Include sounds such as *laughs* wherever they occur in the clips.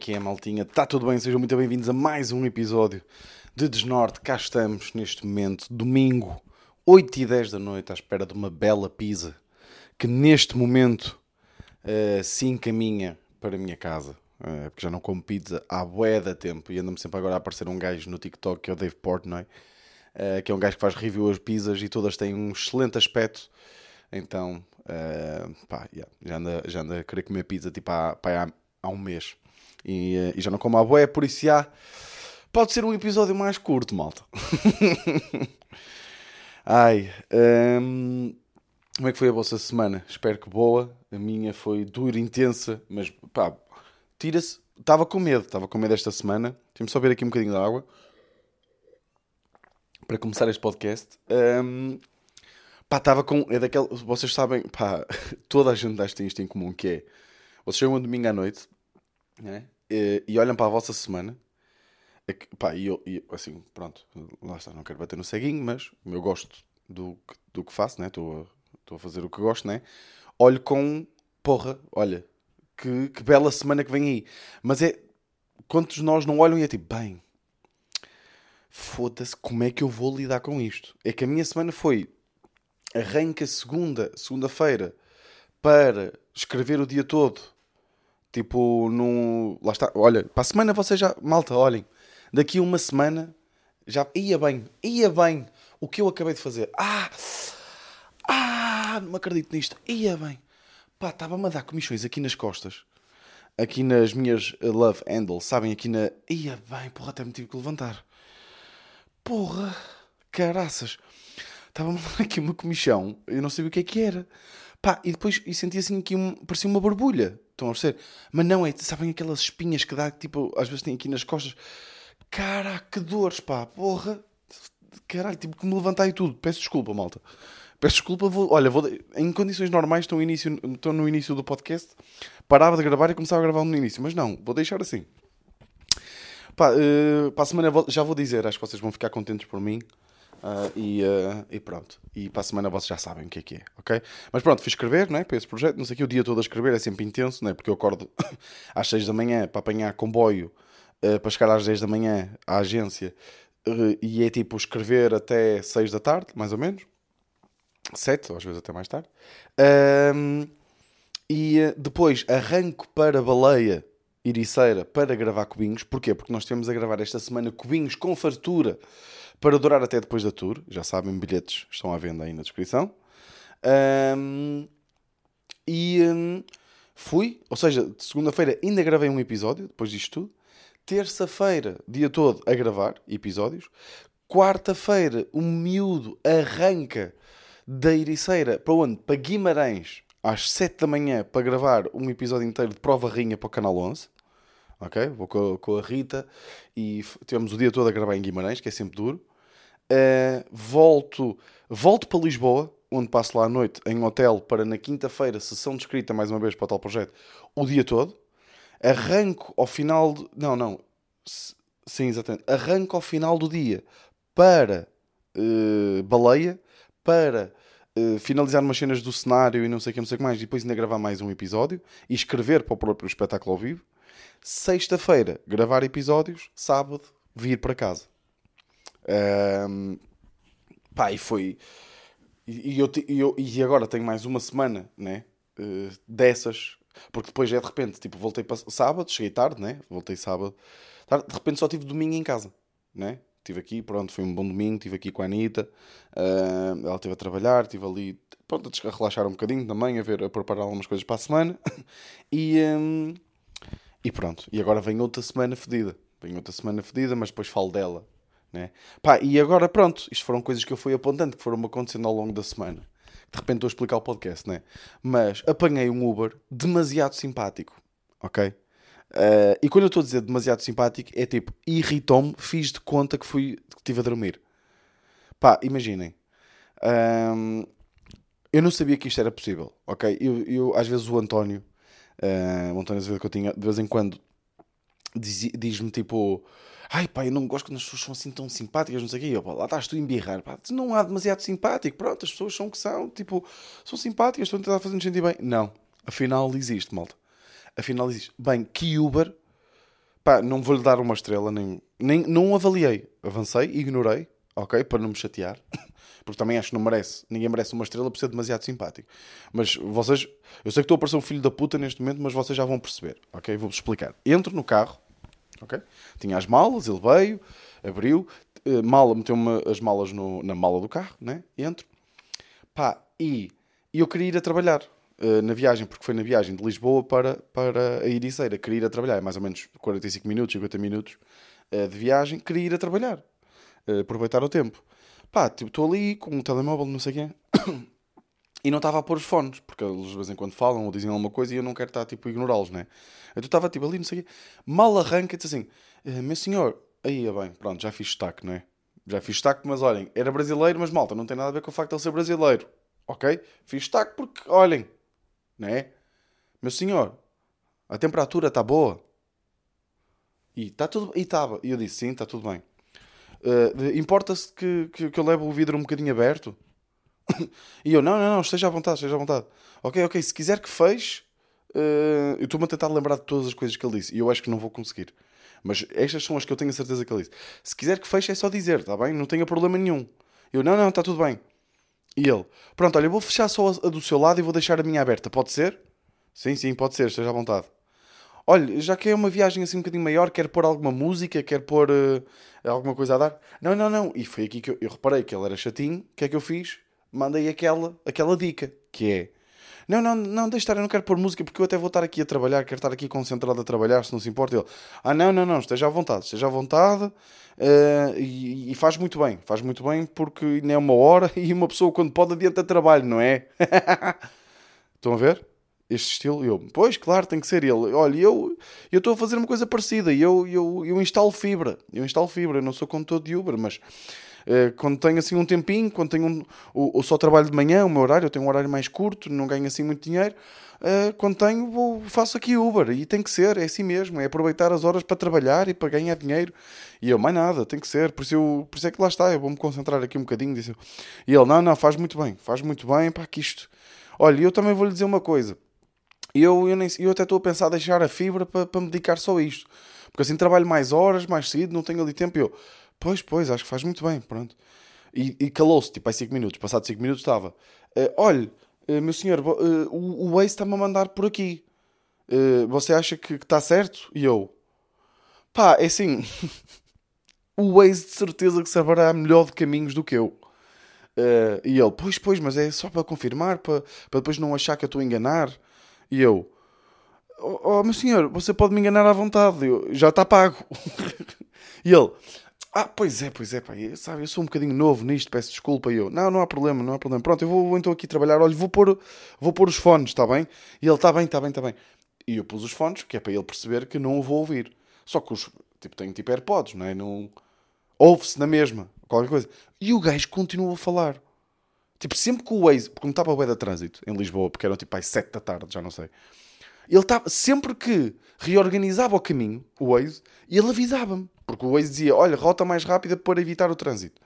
Que é, maltinha? Está tudo bem? Sejam muito bem-vindos a mais um episódio de Desnorte. Cá estamos neste momento, domingo, 8 e 10 da noite, à espera de uma bela pizza que neste momento uh, se encaminha para a minha casa. Uh, porque já não como pizza há bué da tempo e anda-me sempre agora a aparecer um gajo no TikTok que é o Dave Portnoy, uh, que é um gajo que faz review as pizzas e todas têm um excelente aspecto. Então, uh, pá, yeah, já, anda, já anda a querer comer pizza tipo há, pá, há, há um mês. E, uh, e, já não como a boé, por isso já pode ser um episódio mais curto, malta. *laughs* Ai, um, como é que foi a vossa semana? Espero que boa. A minha foi dura, intensa, mas pá, tira-se. Estava com medo, estava com medo esta semana. Deixa-me só ver aqui um bocadinho de água para começar este podcast. Um, Pá, estava com. É daquele. Vocês sabem, pá, *laughs* toda a gente acha isto em comum, que é. Vocês chegam um domingo à noite né? E, e olham para a vossa semana. É que, pá, e eu, e, assim, pronto, lá está, não quero bater no ceguinho, mas eu gosto do, do que faço, né? Estou a, a fazer o que gosto, né? Olho com. Porra, olha, que, que bela semana que vem aí. Mas é. Quantos de nós não olham e é tipo, bem, foda-se, como é que eu vou lidar com isto? É que a minha semana foi arranca segunda, segunda-feira, para escrever o dia todo. Tipo, no. Lá está. Olha, para a semana vocês já. Malta, olhem. Daqui a uma semana já. Ia bem, ia bem. O que eu acabei de fazer. Ah! Ah! Não acredito nisto. Ia bem. Pá, estava-me a dar comichões aqui nas costas. Aqui nas minhas uh, love handles. Sabem? Aqui na. Ia bem, porra, até me tive que levantar. Porra! Caraças! estava-me aqui uma comichão, eu não sabia o que é que era. Pá, e depois e senti assim que um, parecia uma borbulha. Estão a perceber? Mas não é, sabem aquelas espinhas que dá, tipo, às vezes tem aqui nas costas. Caraca, que dores, pá, porra. Caralho, tipo que me levantar e tudo. Peço desculpa, malta. Peço desculpa, vou, olha, vou, em condições normais estou, início, estou no início do podcast, parava de gravar e começava a gravar no início, mas não, vou deixar assim. Pá, uh, para a semana já vou dizer, acho que vocês vão ficar contentes por mim. Uh, e, uh, e, pronto. E para a semana vocês já sabem o que é que é, ok? Mas pronto, fui escrever, né? Para esse projeto, não sei o que, o dia todo a escrever é sempre intenso, né? Porque eu acordo *coughs* às 6 da manhã para apanhar comboio uh, para chegar às 10 da manhã à agência e é tipo escrever até 6 da tarde, mais ou menos. 7, ou às vezes até mais tarde. e depois arranco para Baleia Iriceira para gravar cubinhos. Porquê? Porque nós temos a gravar esta semana cubinhos com fartura para durar até depois da tour. Já sabem, bilhetes estão à venda aí na descrição. Um, e um, fui, ou seja, segunda-feira ainda gravei um episódio, depois disto tudo. Terça-feira, dia todo, a gravar episódios. Quarta-feira, o miúdo arranca da Ericeira para onde? Para Guimarães, às 7 da manhã, para gravar um episódio inteiro de Prova Rinha para o Canal 11 ok? Vou com a, com a, Rita e tivemos o dia todo a gravar em Guimarães, que é sempre duro. Uh, volto, volto para Lisboa, onde passo lá à noite em hotel para na quinta-feira, sessão de escrita mais uma vez para o tal projeto, o dia todo. Arranco ao final. De, não, não. Sim, exatamente. Arranco ao final do dia para uh, Baleia, para uh, finalizar umas cenas do cenário e não sei o que, não sei o que mais, e depois ainda gravar mais um episódio e escrever para o próprio espetáculo ao vivo. Sexta-feira, gravar episódios. Sábado, vir para casa. Um, pá, e foi. E, eu, eu, e agora tenho mais uma semana, né? Uh, dessas. Porque depois é de repente, tipo, voltei para sábado, cheguei tarde, né? Voltei sábado. Tarde, de repente só tive domingo em casa, né? Estive aqui, pronto, foi um bom domingo. Estive aqui com a Anitta. Uh, ela esteve a trabalhar, estive ali, pronto, a relaxar um bocadinho também, a ver, a preparar algumas coisas para a semana. *laughs* e, um, e pronto. E agora vem outra semana fedida. Vem outra semana fedida, mas depois falo dela né? Pá, e agora pronto, isto foram coisas que eu fui apontando, que foram acontecendo ao longo da semana. De repente estou a explicar o podcast, né? Mas apanhei um Uber demasiado simpático, ok? Uh, e quando eu estou a dizer demasiado simpático, é tipo, irritou-me, fiz de conta que fui que estive a dormir. Pá, imaginem. Um, eu não sabia que isto era possível, ok? Eu, eu às vezes o António, uh, o António que eu tinha, de vez em quando, diz-me diz tipo ai pá, eu não gosto quando as pessoas são assim tão simpáticas, não sei o quê. Eu, pá, lá estás tu a embirrar, pá, não há demasiado simpático, pronto, as pessoas são o que são, tipo, são simpáticas, estão a tentar fazer-nos sentir bem. Não, afinal existe, malta. Afinal existe. Bem, que Uber Pá, não vou-lhe dar uma estrela, nem, nem não avaliei. Avancei, ignorei, ok? Para não me chatear. *laughs* Porque também acho que não merece. Ninguém merece uma estrela por ser demasiado simpático. Mas vocês, eu sei que estou a parecer um filho da puta neste momento, mas vocês já vão perceber, ok? Vou-vos explicar. Entro no carro, ok? Tinha as malas, ele veio, abriu, uh, mala, meteu-me as malas no, na mala do carro, né? Entro, pá, e, eu queria ir a trabalhar. Uh, na viagem, porque foi na viagem de Lisboa para, para a Ericeira. Queria ir a trabalhar, é mais ou menos 45 minutos, 50 minutos uh, de viagem. Queria ir a trabalhar, uh, aproveitar o tempo. Pá, tipo, estou ali com um telemóvel, não sei quem, e não estava a pôr os fones, porque eles de vez em quando falam ou dizem alguma coisa e eu não quero estar tipo a ignorá-los, né? Então estava tipo ali, não sei o quê, mal arranca e diz assim: Meu senhor, aí é bem, pronto, já fiz destaque, não é? Já fiz destaque, mas olhem, era brasileiro, mas malta, não tem nada a ver com o facto de ele ser brasileiro, ok? Fiz destaque porque, olhem, né? Meu senhor, a temperatura está boa. E está tudo. E estava. E eu disse, sim, está tudo bem. Uh, Importa-se que, que, que, eu leve o vidro um bocadinho aberto? *coughs* e eu, não, não, não, esteja à vontade, esteja à vontade. Ok, ok, se quiser que feche, uh, eu estou-me a tentar lembrar de todas as coisas que ele disse. E eu acho que não vou conseguir. Mas estas são as que eu tenho a certeza que ele disse. Se quiser que feche, é só dizer, está bem? Não tenha problema nenhum. Eu, não, não, está tudo bem. E ele, pronto, olha, eu vou fechar só a do seu lado e vou deixar a minha aberta, pode ser? Sim, sim, pode ser, esteja à vontade. Olha, já que é uma viagem assim um bocadinho maior, quer pôr alguma música, quer pôr uh, alguma coisa a dar? Não, não, não. E foi aqui que eu, eu reparei que ele era chatinho. O que é que eu fiz? Mandei aquela, aquela dica, que é... Não, não, não, deixa estar, eu não quero pôr música porque eu até vou estar aqui a trabalhar, quero estar aqui concentrado a trabalhar, se não se importa. Ele, ah, não, não, não, esteja à vontade, esteja à vontade uh, e, e, faz muito bem, faz muito bem porque nem é uma hora *laughs* e uma pessoa quando pode adianta trabalho, não é? *laughs* Estão a ver? Este estilo, eu, pois, claro, tem que ser ele. Olha, eu eu estou a fazer uma coisa parecida eu, eu, eu instalo fibra. Eu instalo fibra, eu não sou condutor de Uber, mas quando tenho assim um tempinho, quando tenho um, só trabalho de manhã, o meu horário, eu tenho um horário mais curto, não ganho assim muito dinheiro. Uh, quando tenho, vou, faço aqui Uber e tem que ser, é assim mesmo, é aproveitar as horas para trabalhar e para ganhar dinheiro. E eu, mais nada, tem que ser, por isso, eu, por isso é que lá está, eu vou-me concentrar aqui um bocadinho. Disse eu. E ele, não, não, faz muito bem, faz muito bem, para que isto. Olha, eu também vou-lhe dizer uma coisa. Eu, eu, nem, eu até estou a pensar deixar a fibra para, para me dedicar só a isto. Porque assim trabalho mais horas, mais cedo, não tenho ali tempo. E eu, Pois, pois, acho que faz muito bem, pronto. E, e calou-se, tipo, há 5 minutos. Passados 5 minutos estava. Uh, olha, uh, meu senhor, uh, o, o Waze está-me a mandar por aqui. você acha que está certo? E eu, pá, é assim. *laughs* o Waze de certeza que saberá melhor de caminhos do que eu. e ele, pois, pois, mas é só para confirmar, para, para depois não achar que eu estou a enganar. E eu, oh, oh meu senhor, você pode me enganar à vontade, eu, já está pago. *laughs* e ele, ah, pois é, pois é, pá, sabe, eu sou um bocadinho novo nisto, peço desculpa. E eu, não, não há problema, não há problema. Pronto, eu vou então aqui trabalhar, olha, vou pôr, vou pôr os fones, está bem? E ele, está bem, está bem, está bem. E eu pus os fones, que é para ele perceber que não o vou ouvir. Só que os, tipo, tenho tipo AirPods, não é? Não... Ouve-se na mesma, qualquer coisa. E o gajo continua a falar. Tipo, sempre que o Waze, porque não estava a da trânsito em Lisboa, porque eram tipo às 7 da tarde, já não sei. Ele estava, sempre que reorganizava o caminho, o Waze, ele avisava-me. Porque o Waze dizia, olha, rota mais rápida para evitar o trânsito.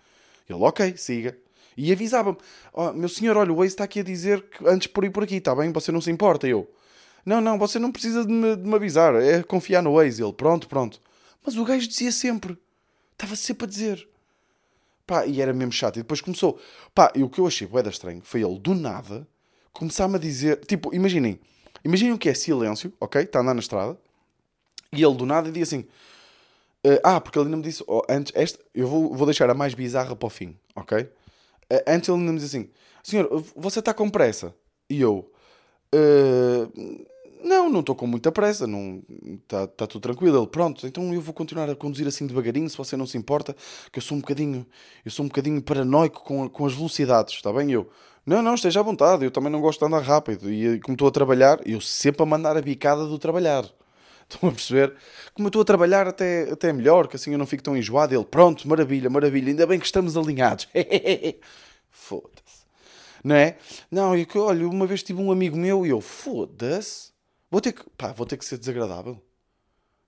Ele, ok, siga. E avisava-me, oh, meu senhor, olha, o Waze está aqui a dizer que antes por ir por aqui, está bem? Você não se importa? Eu, não, não, você não precisa de me, de me avisar, é confiar no Waze. Ele, pronto, pronto. Mas o gajo dizia sempre, estava sempre a dizer. Pá, e era mesmo chato. E depois começou, pá, e o que eu achei boeda estranho foi ele, do nada, começar-me a dizer, tipo, imaginem, imaginem o que é silêncio, ok? Está a andar na estrada, e ele do nada dizia assim, Uh, ah, porque ele ainda me disse, oh, antes, esta, eu vou, vou deixar a mais bizarra para o fim, ok? Uh, antes ele ainda me disse assim, senhor, você está com pressa? E eu, uh, não, não estou com muita pressa, está tá tudo tranquilo. Ele, pronto, então eu vou continuar a conduzir assim devagarinho, se você não se importa, que eu sou um bocadinho, eu sou um bocadinho paranoico com, com as velocidades, está bem? Eu, não, não, esteja à vontade, eu também não gosto de andar rápido. E como estou a trabalhar, eu sempre a mandar a bicada do trabalhar. Estão a perceber? Como eu estou a trabalhar até, até melhor, que assim eu não fico tão enjoado. Ele, pronto, maravilha, maravilha, ainda bem que estamos alinhados. *laughs* foda-se. Não é? Não, e que, olha, uma vez tive um amigo meu e eu, foda-se, vou ter que, pá, vou ter que ser desagradável.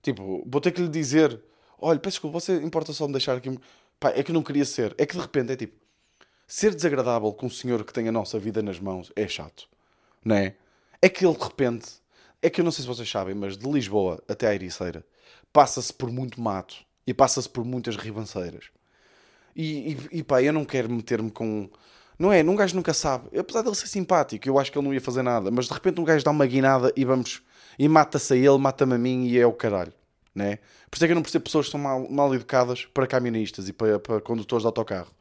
Tipo, vou ter que lhe dizer, olha, peço desculpa, você importa só me deixar aqui. Pá, é que não queria ser. É que de repente é tipo, ser desagradável com um senhor que tem a nossa vida nas mãos é chato. Não é? É que ele de repente É que eu não sei se vocês sabem, mas de Lisboa até a Ericeira passa-se por muito mato e passa-se por muitas ribanceiras. E, e, e pá, eu não quero meter-me com. Não é? Um gajo nunca sabe. Apesar dele ser simpático, eu acho que ele não ia fazer nada. Mas de repente um gajo dá uma guinada e vamos. E mata-se a ele, mata-me a mim e é o caralho. Né? Por isso é que eu não percebo pessoas que são mal, mal educadas para camionistas e para, para condutores de autocarro.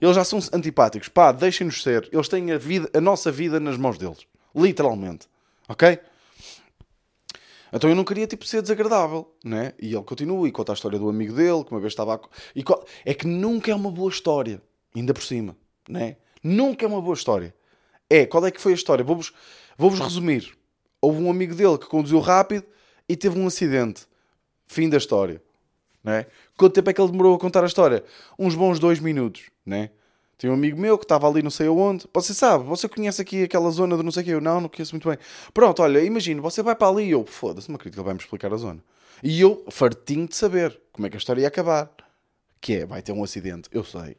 Eles já são antipáticos. Pá, deixem-nos ser. Eles têm a, vida, a nossa vida nas mãos deles. Literalmente. Ok? Então eu não queria tipo, ser desagradável, né? E ele continua e conta a história do amigo dele, que uma vez estava a... e É que nunca é uma boa história, ainda por cima, né? Nunca é uma boa história. É, qual é que foi a história? Vou-vos vou resumir. Houve um amigo dele que conduziu rápido e teve um acidente. Fim da história. Né? Quanto tempo é que ele demorou a contar a história? Uns bons dois minutos. Né? Tem um amigo meu que estava ali não sei aonde. Você sabe, você conhece aqui aquela zona de não sei o que. Eu não, não conheço muito bem. Pronto, olha, imagina, você vai para ali e eu, foda-se, não acredito que ele vai me explicar a zona. E eu, fartinho de saber como é que a história ia acabar. Que é, vai ter um acidente. Eu sei.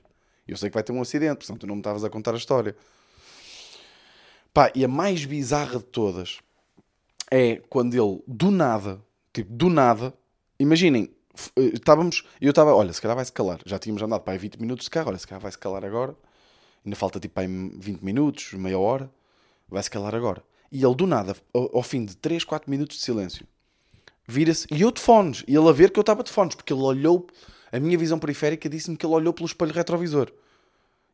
Eu sei que vai ter um acidente, portanto tu não me estavas a contar a história. Pá, e a mais bizarra de todas é quando ele, do nada, tipo, do nada, imaginem, estávamos, eu estava, olha, se calhar vai-se calar. Já tínhamos andado para aí 20 minutos de carro, olha, se calhar vai-se calar agora. Ainda falta tipo aí 20 minutos, meia hora. Vai-se calar agora. E ele do nada, ao, ao fim de 3, 4 minutos de silêncio, vira-se, e eu de fones, e ele a ver que eu estava de fones, porque ele olhou, a minha visão periférica disse-me que ele olhou pelo espelho retrovisor.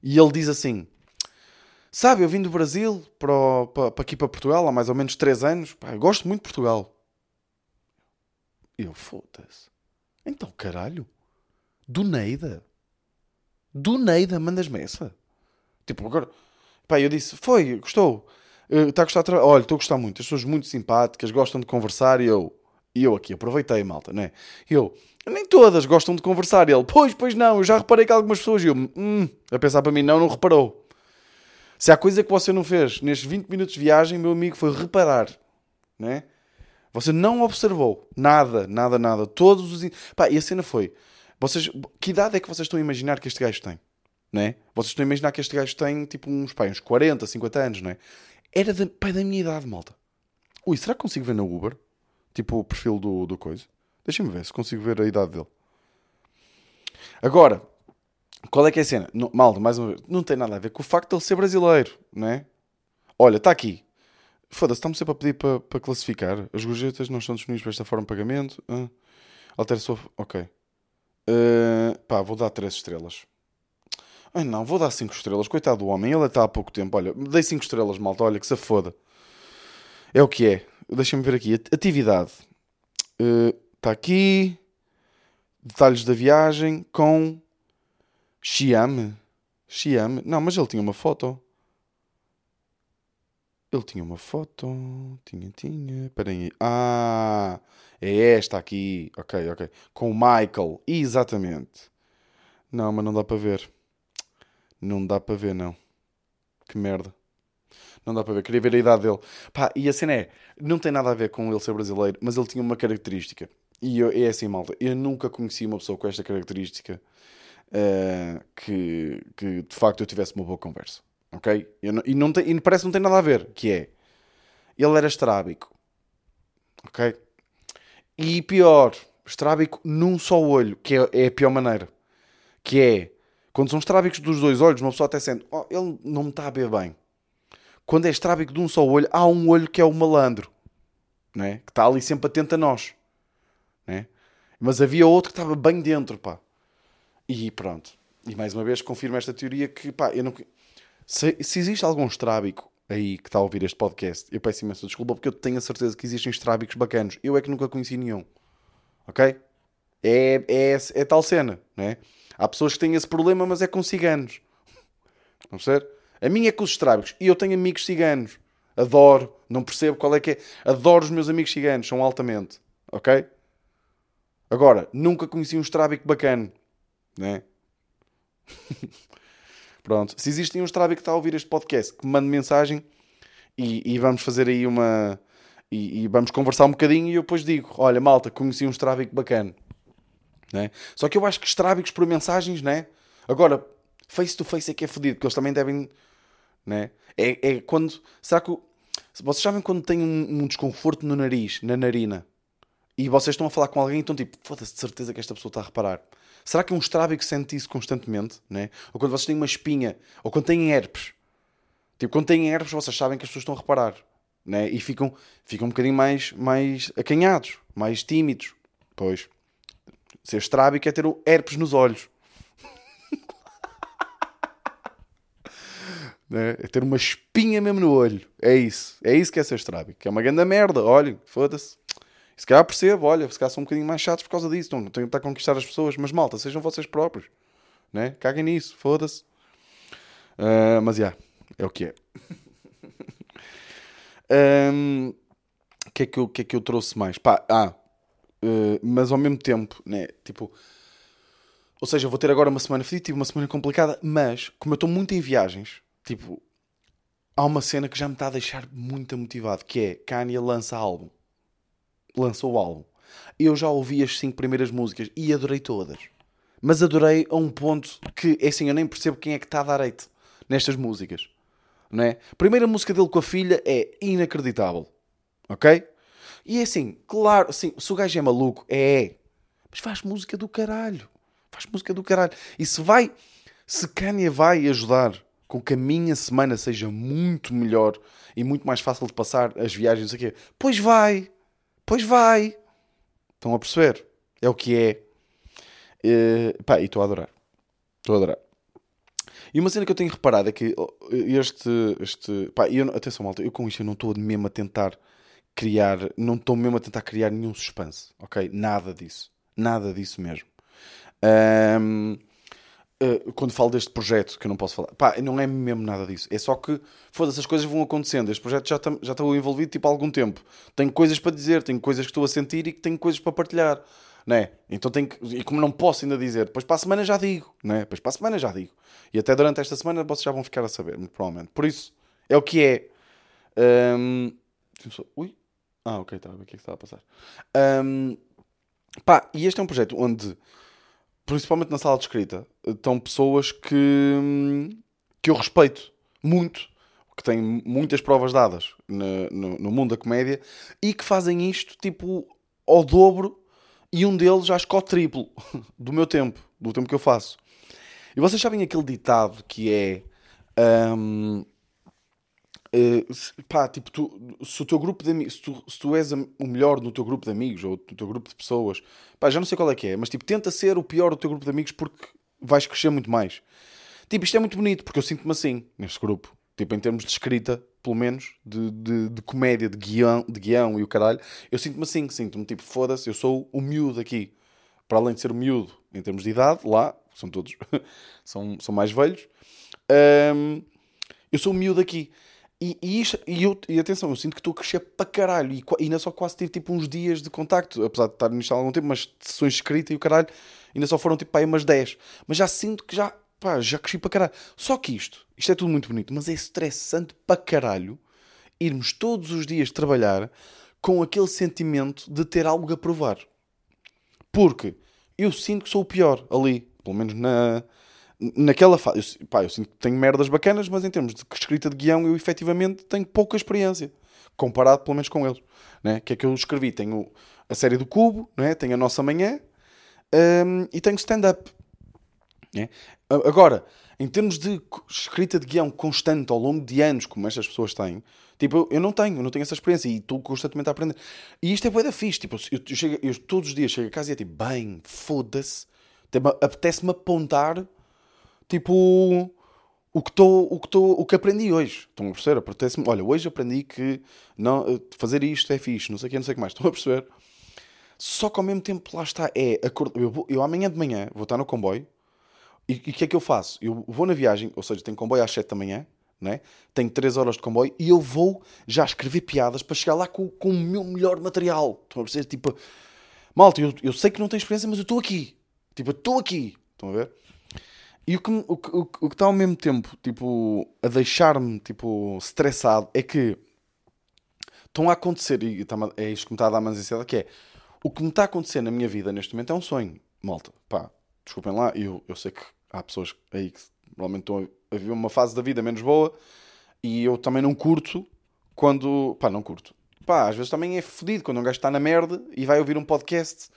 E ele diz assim: Sabe, eu vim do Brasil para, o, para, para aqui para Portugal há mais ou menos 3 anos. Pá, eu gosto muito de Portugal. Eu, foda-se. Então, caralho. Do Neida. Do Neida, mandas-me essa. Tipo, agora. Pá, eu disse, foi, gostou. Está uh, a gostar Olha, estou a gostar muito. As pessoas muito simpáticas, gostam de conversar e eu. E eu aqui aproveitei, malta, né? E eu, nem todas gostam de conversar. E ele, pois, pois não, eu já reparei que algumas pessoas. E eu, hum, a pensar para mim, não, não reparou. Se há coisa que você não fez nestes 20 minutos de viagem, meu amigo, foi reparar, né? Você não observou nada, nada, nada. Todos os. Pá, e a cena foi. Vocês, que idade é que vocês estão a imaginar que este gajo tem? Não é? Vocês estão a imaginar que este gajo tem tipo uns, pá, uns 40, 50 anos, não é? Era de, pá, da minha idade, malta. Ui, será que consigo ver na Uber? Tipo o perfil do, do coisa? Deixa-me ver se consigo ver a idade dele. Agora, qual é que é a cena? Não, malta, mais uma vez, não tem nada a ver com o facto de ele ser brasileiro, não é? Olha, está aqui. Foda-se, estamos sempre a pedir para, classificar. As gorjetas não estão disponíveis para esta forma de pagamento. Uh, altera sua. Ok. Uh, pá, vou dar 3 estrelas. Ai não, vou dar 5 estrelas. Coitado do homem, ele está há pouco tempo. Olha, dei 5 estrelas, malta. Olha que se foda. É o que é. Deixa-me ver aqui. Atividade. Está uh, aqui. Detalhes da viagem com. Xiame. Xiame. Não, mas ele tinha uma foto. Ele tinha uma foto. Tinha, tinha. Espera aí. Ah, é esta aqui. Ok, ok. Com o Michael. Exatamente. Não, mas não dá para ver. Não dá para ver, não. Que merda. Não dá para ver. Queria ver a idade dele. Pá, e a cena é: não tem nada a ver com ele ser brasileiro, mas ele tinha uma característica. E eu, é assim, malta. Eu nunca conheci uma pessoa com esta característica uh, que, que de facto eu tivesse uma boa conversa. Ok? Não, e, não tem, e parece que não tem nada a ver. Que é. Ele era estrábico. Ok? E pior, estrábico num só olho, que é, é a pior maneira. Que é, quando são estrábicos dos dois olhos, uma pessoa até sente, oh, ele não me está a ver bem. Quando é estrábico de um só olho, há um olho que é o malandro, né? que está ali sempre atento a nós. Né? Mas havia outro que estava bem dentro, pá. E pronto. E mais uma vez confirmo esta teoria que, pá, eu não... Se, se existe algum estrábico aí que está a ouvir este podcast, eu peço imensa desculpa porque eu tenho a certeza que existem estrábicos bacanos. Eu é que nunca conheci nenhum. Ok? É, é, é tal cena, não é? Há pessoas que têm esse problema, mas é com ciganos. Não ser? A minha é com os estrábicos. E eu tenho amigos ciganos. Adoro. Não percebo qual é que é. Adoro os meus amigos ciganos. São altamente. Ok? Agora, nunca conheci um estrábico bacana. Não é? *laughs* Pronto. Se existe um Strava que está a ouvir este podcast, que me mande mensagem e, e vamos fazer aí uma. E, e, vamos conversar um bocadinho e eu depois digo: Olha, malta, conheci um Strábico bacana. Né? Só que eu acho que Strávicos por mensagens, né? Agora, face to face é que é fodido, porque eles também devem. Né? É, é quando. Será que. Vocês sabem quando têm um, um desconforto no nariz, na narina, e vocês estão a falar com alguém e estão tipo, foda-se de certeza que esta pessoa está a reparar. Será que um estrábico sente isso constantemente? Né? Ou quando vocês têm uma espinha, ou quando têm herpes. Tipo, quando têm herpes, vocês sabem que as pessoas estão a reparar. Né? E ficam, ficam um bocadinho mais, mais acanhados, mais tímidos. Pois, ser estrábico é ter o herpes nos olhos. *laughs* né? É ter uma espinha mesmo no olho. É isso. É isso que é ser estrábico. É uma grande merda. Olhem, foda-se. Se calhar percebo, olha, se calhar são um bocadinho mais chatos por causa disso. Não tenho a conquistar as pessoas. Mas malta, sejam vocês próprios. Né? Caguem nisso, foda-se. Uh, mas já, yeah, é o que é. *laughs* um, que, é que, eu, que é que eu trouxe mais? Pá, ah, uh, mas ao mesmo tempo, né? Tipo, ou seja, vou ter agora uma semana fedida, tive uma semana complicada, mas como eu estou muito em viagens, tipo, há uma cena que já me está a deixar muito motivado, que é Kanye lança álbum lançou o álbum. Eu já ouvi as cinco primeiras músicas e adorei todas. Mas adorei a um ponto que, é assim, eu nem percebo quem é que está a dar hate nestas músicas. Não é? Primeira música dele com a filha é inacreditável. Ok? E é assim, claro, assim, se o gajo é maluco, é, é. Mas faz música do caralho. Faz música do caralho. E se vai, se Kanye vai ajudar com que a minha semana seja muito melhor e muito mais fácil de passar as viagens aqui, pois vai. Pois vai. Estão a perceber? É o que é. Uh, pá, e estou a adorar. Estou a adorar. E uma cena que eu tenho reparado é que oh, este. este pá, eu, atenção, malta, eu com isto eu não estou mesmo a tentar criar. Não estou mesmo a tentar criar nenhum suspense, ok? Nada disso. Nada disso mesmo. Um, Uh, quando falo deste projeto, que eu não posso falar, pá, não é mesmo nada disso. É só que, foda-se, as coisas vão acontecendo. Este projeto já está já envolvido tipo, há algum tempo. Tenho coisas para dizer, tenho coisas que estou a sentir e que tenho coisas para partilhar. Né? Então tenho que, e como não posso ainda dizer, depois para a semana já digo, né? depois para a semana já digo. E até durante esta semana vocês já vão ficar a saber, muito provavelmente. Por isso, é o que é. Um... Ui? Ah, ok, estava tá, o que é que estava a passar. Um... Pá, e este é um projeto onde principalmente na sala de escrita, estão pessoas que, que eu respeito muito, que têm muitas provas dadas no, no, no, mundo da comédia e que fazem isto tipo ao dobro e um deles já escolhe triplo *laughs* do meu tempo, do tempo que eu faço. E vocês sabem aquele ditado que é. Um, Uh, pá, tipo, tu, se o teu grupo de amigos, se tu, se tu és o melhor no teu grupo de amigos ou no teu grupo de pessoas, pá, já não sei qual é que é, mas tipo, tenta ser o pior do teu grupo de amigos porque vais crescer muito mais. Tipo, isto é muito bonito porque eu sinto-me assim neste grupo, tipo, em termos de escrita, pelo menos, de, de, de comédia, de guião, de guião e o caralho, eu sinto-me assim, sinto-me tipo, foda-se, eu sou o miúdo aqui, para além de ser o miúdo em termos de idade, lá, são todos, *laughs* são, são mais velhos, um, eu sou o miúdo aqui. E, e, isto, e, eu, e atenção, eu sinto que estou a crescer para caralho. E, ainda só quase tive tipo uns dias de contacto, apesar de estar nisto há algum tempo, mas sessões escritas e o caralho, ainda só foram tipo aí umas 10. Mas já sinto que já, pá, já cresci para caralho. Só que isto, isto é tudo muito bonito, mas é estressante para caralho irmos todos os dias trabalhar com aquele sentimento de ter algo a provar. Porque eu sinto que sou o pior ali, pelo menos na, naquela fase, eu, pá, eu sinto que tenho merdas bacanas, mas em termos de escrita de guião, eu efetivamente tenho pouca experiência, comparado pelo menos com eles. Né? que é que eu escrevi? Tenho a série do Cubo, né? tenho a Nossa Manhã um, e tenho stand-up. Né? Agora, em termos de escrita de guião constante ao longo de anos, como estas pessoas têm, tipo, eu não tenho, eu não tenho essa experiência e estou constantemente a aprender. E isto é boa da fixe, tipo, eu, eu, chego, eu todos os dias chego a casa e é tipo, bem, foda-se, apetece-me apontar tipo o que estou o que tô, o que aprendi hoje. Estão a perceber? Apetece olha hoje aprendi que não eh, fazer isto é fixe não sei o que não sei o que mais. Estão a perceber? Só que ao mesmo tempo lá está é eu, eu amanhã de manhã vou estar no comboio e o que é que eu faço? Eu vou na viagem ou seja tenho comboio às 7 da manhã né? tenho 3 horas de comboio e eu vou já escrever piadas para chegar lá com, com o meu melhor material. Estão a perceber? Tipo malta eu, eu sei que não tenho experiência mas eu estou aqui. Tipo eu estou aqui. Estão a ver e o que, o, o, o que está ao mesmo tempo, tipo, a deixar-me, tipo, estressado é que estão a acontecer, e é isto que me está a dar mais ansiedade, que é, o que me está a acontecer na minha vida neste momento é um sonho. Malta, pá, desculpem lá, eu, eu sei que há pessoas aí que provavelmente estão a viver uma fase da vida menos boa, e eu também não curto quando. Pá, não curto. Pá, às vezes também é fodido quando um gajo está na merda e vai ouvir um podcast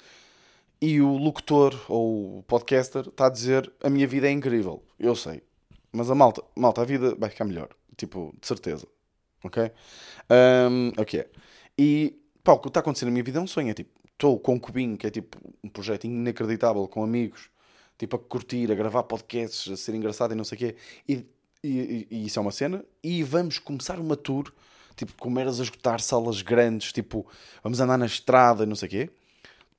e o locutor ou o podcaster está a dizer a minha vida é incrível. Eu sei. Mas a malta, malta, a vida vai ficar melhor. Tipo, de certeza. Ok? Um, ok. E pá, o que está acontecendo na minha vida é um sonho. É tipo, estou com o Cubinho, que é tipo um projeto inacreditável, com amigos, tipo a curtir, a gravar podcasts, a ser engraçado e não sei o quê. E, e, e, isso é uma cena. E vamos começar uma tour, tipo, com a esgotar salas grandes, tipo, vamos andar na estrada e não sei o quê.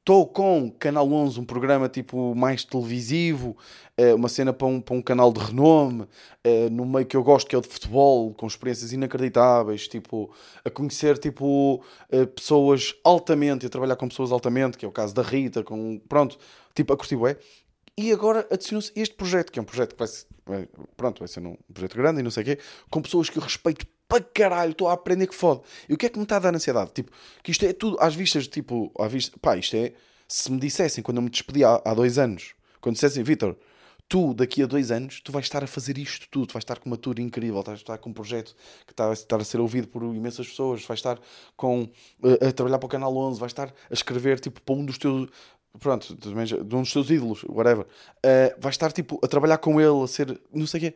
Estou com Canal 11, um programa tipo mais televisivo, eh, uma cena para um, para um canal de renome, eh, no meio que eu gosto, que é o de futebol, com experiências inacreditáveis, tipo, a conhecer tipo, eh, pessoas altamente, a trabalhar com pessoas altamente, que é o caso da Rita, com, pronto, tipo, a curtir é. E agora adicionou-se este projeto, que é um projeto que vai, ser, pronto, vai ser um projeto grande e não sei o quê, com pessoas que eu respeito para caralho, estou a aprender que fode. E o que é que me está a dar ansiedade? Tipo, que isto é tudo às vistas, tipo, à vista, pá, isto é, se me dissessem quando eu me despedi há, há dois anos, quando dissessem, Vitor, tu daqui a dois anos, tu vais estar a fazer isto tudo, tu vais estar com uma tour incrível, vais estar com um projeto que está a estar a ser ouvido por imensas pessoas, vais estar com, a, a trabalhar para o Canal 11, vais estar a escrever, tipo, para um dos teus, pronto, de um dos teus ídolos, whatever, uh, vais estar, tipo, a trabalhar com ele, a ser, não sei o quê,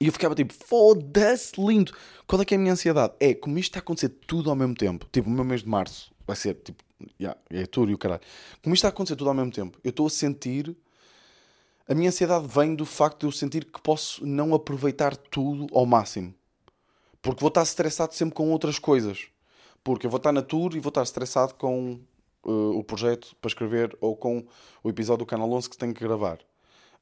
e eu ficava tipo, foda-se, lindo. Qual é que é a minha ansiedade? É, como isto está a acontecer tudo ao mesmo tempo, tipo, o meu mês de março vai ser, tipo, yeah, é tudo e o caralho. Como isto está a acontecer tudo ao mesmo tempo, eu estou a sentir. A minha ansiedade vem do facto de eu sentir que posso não aproveitar tudo ao máximo. Porque vou estar estressado sempre com outras coisas. Porque eu vou estar na tour e vou estar estressado com uh, o projeto para escrever ou com o episódio do Canal 11 que tenho que gravar.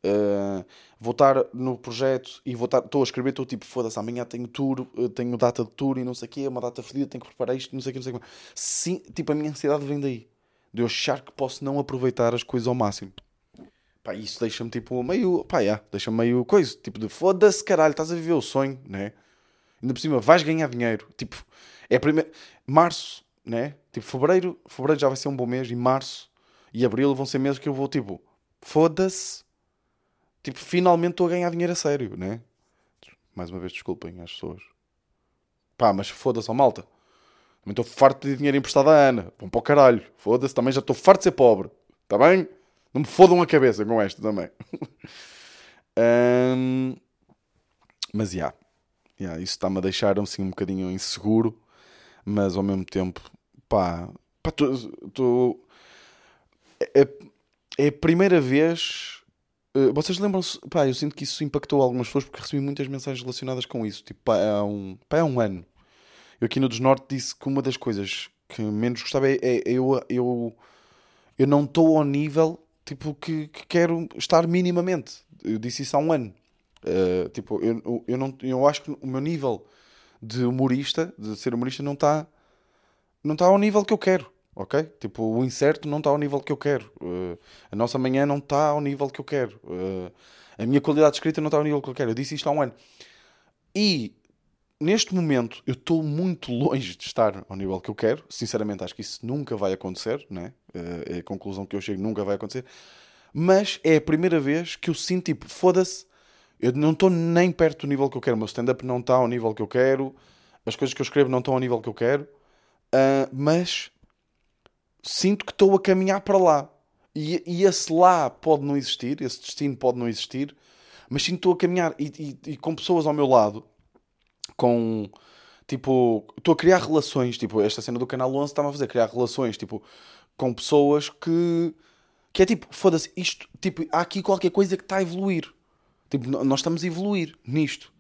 Uh, vou estar no projeto e vou estar, estou a escrever, estou tipo, foda-se, amanhã tenho tour, eh, tenho data de tour e não sei o quê, uma data fedida, tenho que preparar isto, não sei o quê, não sei o quê. Sim, tipo, a minha ansiedade vem daí. De eu achar que posso não aproveitar as coisas ao máximo. Pá, isso deixa-me tipo meio, pá, yeah, deixa-me meio coisa, tipo de foda-se caralho, estás a viver o sonho, né? Ainda por cima, vais ganhar dinheiro. Tipo, é primeiro, março, né? Tipo, fevereiro, fevereiro já vai ser um bom mês e março e abril vão ser meses que eu vou tipo, foda-se tipo, finalmente estou a ganhar dinheiro a sério, né? Mais uma vez, desculpem às pessoas. Pá, mas foda-se, ó malta. Também estou farto de pedir dinheiro emprestado à Ana. Vão para o caralho. Foda-se, também já estou farto de ser pobre. Está bem? Não me fodam a cabeça com esta também. *laughs* um... Mas, já. Yeah. Yeah, isso está-me a deixar assim, um bocadinho inseguro. Mas, ao mesmo tempo, pá... pá tô... É, é a primeira vez Uh, vocês lembram-se, pá, eu sinto que isso impactou algumas pessoas porque recebi muitas mensagens relacionadas com isso. Tipo, pá, há um, pá, um ano. Eu aqui no Desnorte disse que uma das coisas que menos gostava é, é, eu, eu, eu não estou ao nível tipo, que, que, quero estar minimamente. Eu disse isso há um ano. Uh, tipo, eu, eu, não, eu acho que o meu nível de humorista, de ser humorista, não está não está ao nível que eu quero ok? Tipo, o incerto não está ao nível que eu quero. Uh, a nossa manhã não está ao nível que eu quero. Uh, a minha qualidade de escrita não está ao nível que eu quero. Eu disse isto há um ano. E neste momento eu estou muito longe de estar ao nível que eu quero. Sinceramente, acho que isso nunca vai acontecer, né? Uh, é a conclusão que eu chego, nunca vai acontecer. Mas é a primeira vez que eu sinto tipo, foda-se, eu não estou nem perto do nível que eu quero. O meu stand-up não está ao nível que eu quero. As coisas que eu escrevo não estão ao nível que eu quero. Uh, mas sinto que estou a caminhar para lá. E, e, esse lá pode não existir, esse destino pode não existir, mas sinto que estou a caminhar e, e, e, com pessoas ao meu lado, com tipo, estou a criar relações. Tipo, esta cena do canal 11 está-me a fazer criar relações, tipo, com pessoas que que é tipo, foda-se, isto, tipo, há aqui qualquer coisa que está a evoluir. Tipo, nós estamos a evoluir nisto.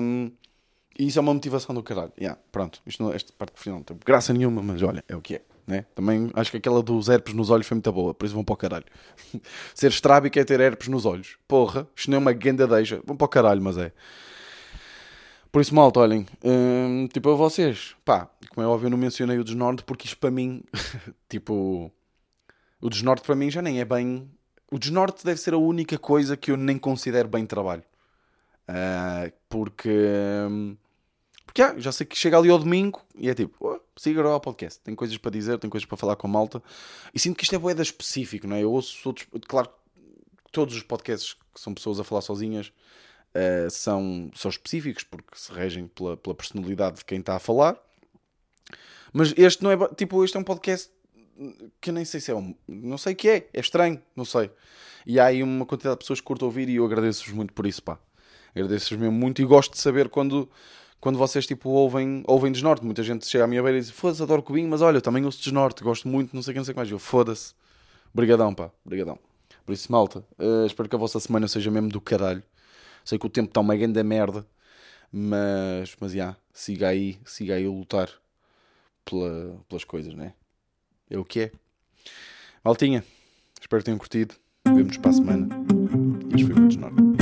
Um, e isso é uma motivação do caralho. Yeah, pronto, isto não, esta parte final não tem graça nenhuma, mas olha, é o que é. Né? Também acho que aquela dos herpes nos olhos foi muito boa, por isso vão para o caralho. *laughs* Ser estrábico é ter herpes nos olhos. Porra, isto não é uma ganda deixa. Vão para o caralho, mas é. Por isso, malta, olhem, hum, tipo a vocês, pá, como é óbvio, eu não mencionei o desnorte porque isto para mim, *laughs* tipo, o desnorte para mim já nem é bem. O desnorte deve ser a única coisa que eu nem considero bem trabalho. Uh, porque. Hum, porque já sei que chega ali ao domingo e é tipo, oh, siga ao podcast, tem coisas para dizer, tem coisas para falar com a malta. E sinto que isto é boeda específico, não é? Eu ouço outros, claro, todos os podcasts que são pessoas a falar sozinhas uh, são, são específicos porque se regem pela, pela personalidade de quem está a falar. Mas este não é tipo, este é um podcast que eu nem sei se é um. Não sei o que é, é estranho, não sei. E há aí uma quantidade de pessoas que curtam ouvir e eu agradeço-vos muito por isso, pá. Agradeço-vos mesmo muito e gosto de saber quando, quando vocês tipo ouvem, ouvem desnorte. Muita gente chega à minha beira e diz: Foda-se, adoro Cubinho, mas olha, eu também ouço desnorte, gosto muito, não sei o que, não sei o que mais. Eu, foda-se. Brigadão, pá, brigadão. Por isso, malta, uh, espero que a vossa semana seja mesmo do caralho. Sei que o tempo está uma grande merda, mas, mas, yeah, siga aí, siga aí a lutar pela, pelas coisas, né? É o que é. Maltinha, espero que tenham curtido. Vemo-nos para a semana. Este foi muito desnorte.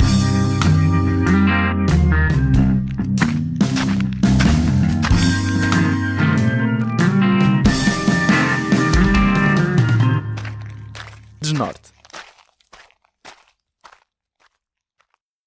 Desnorte.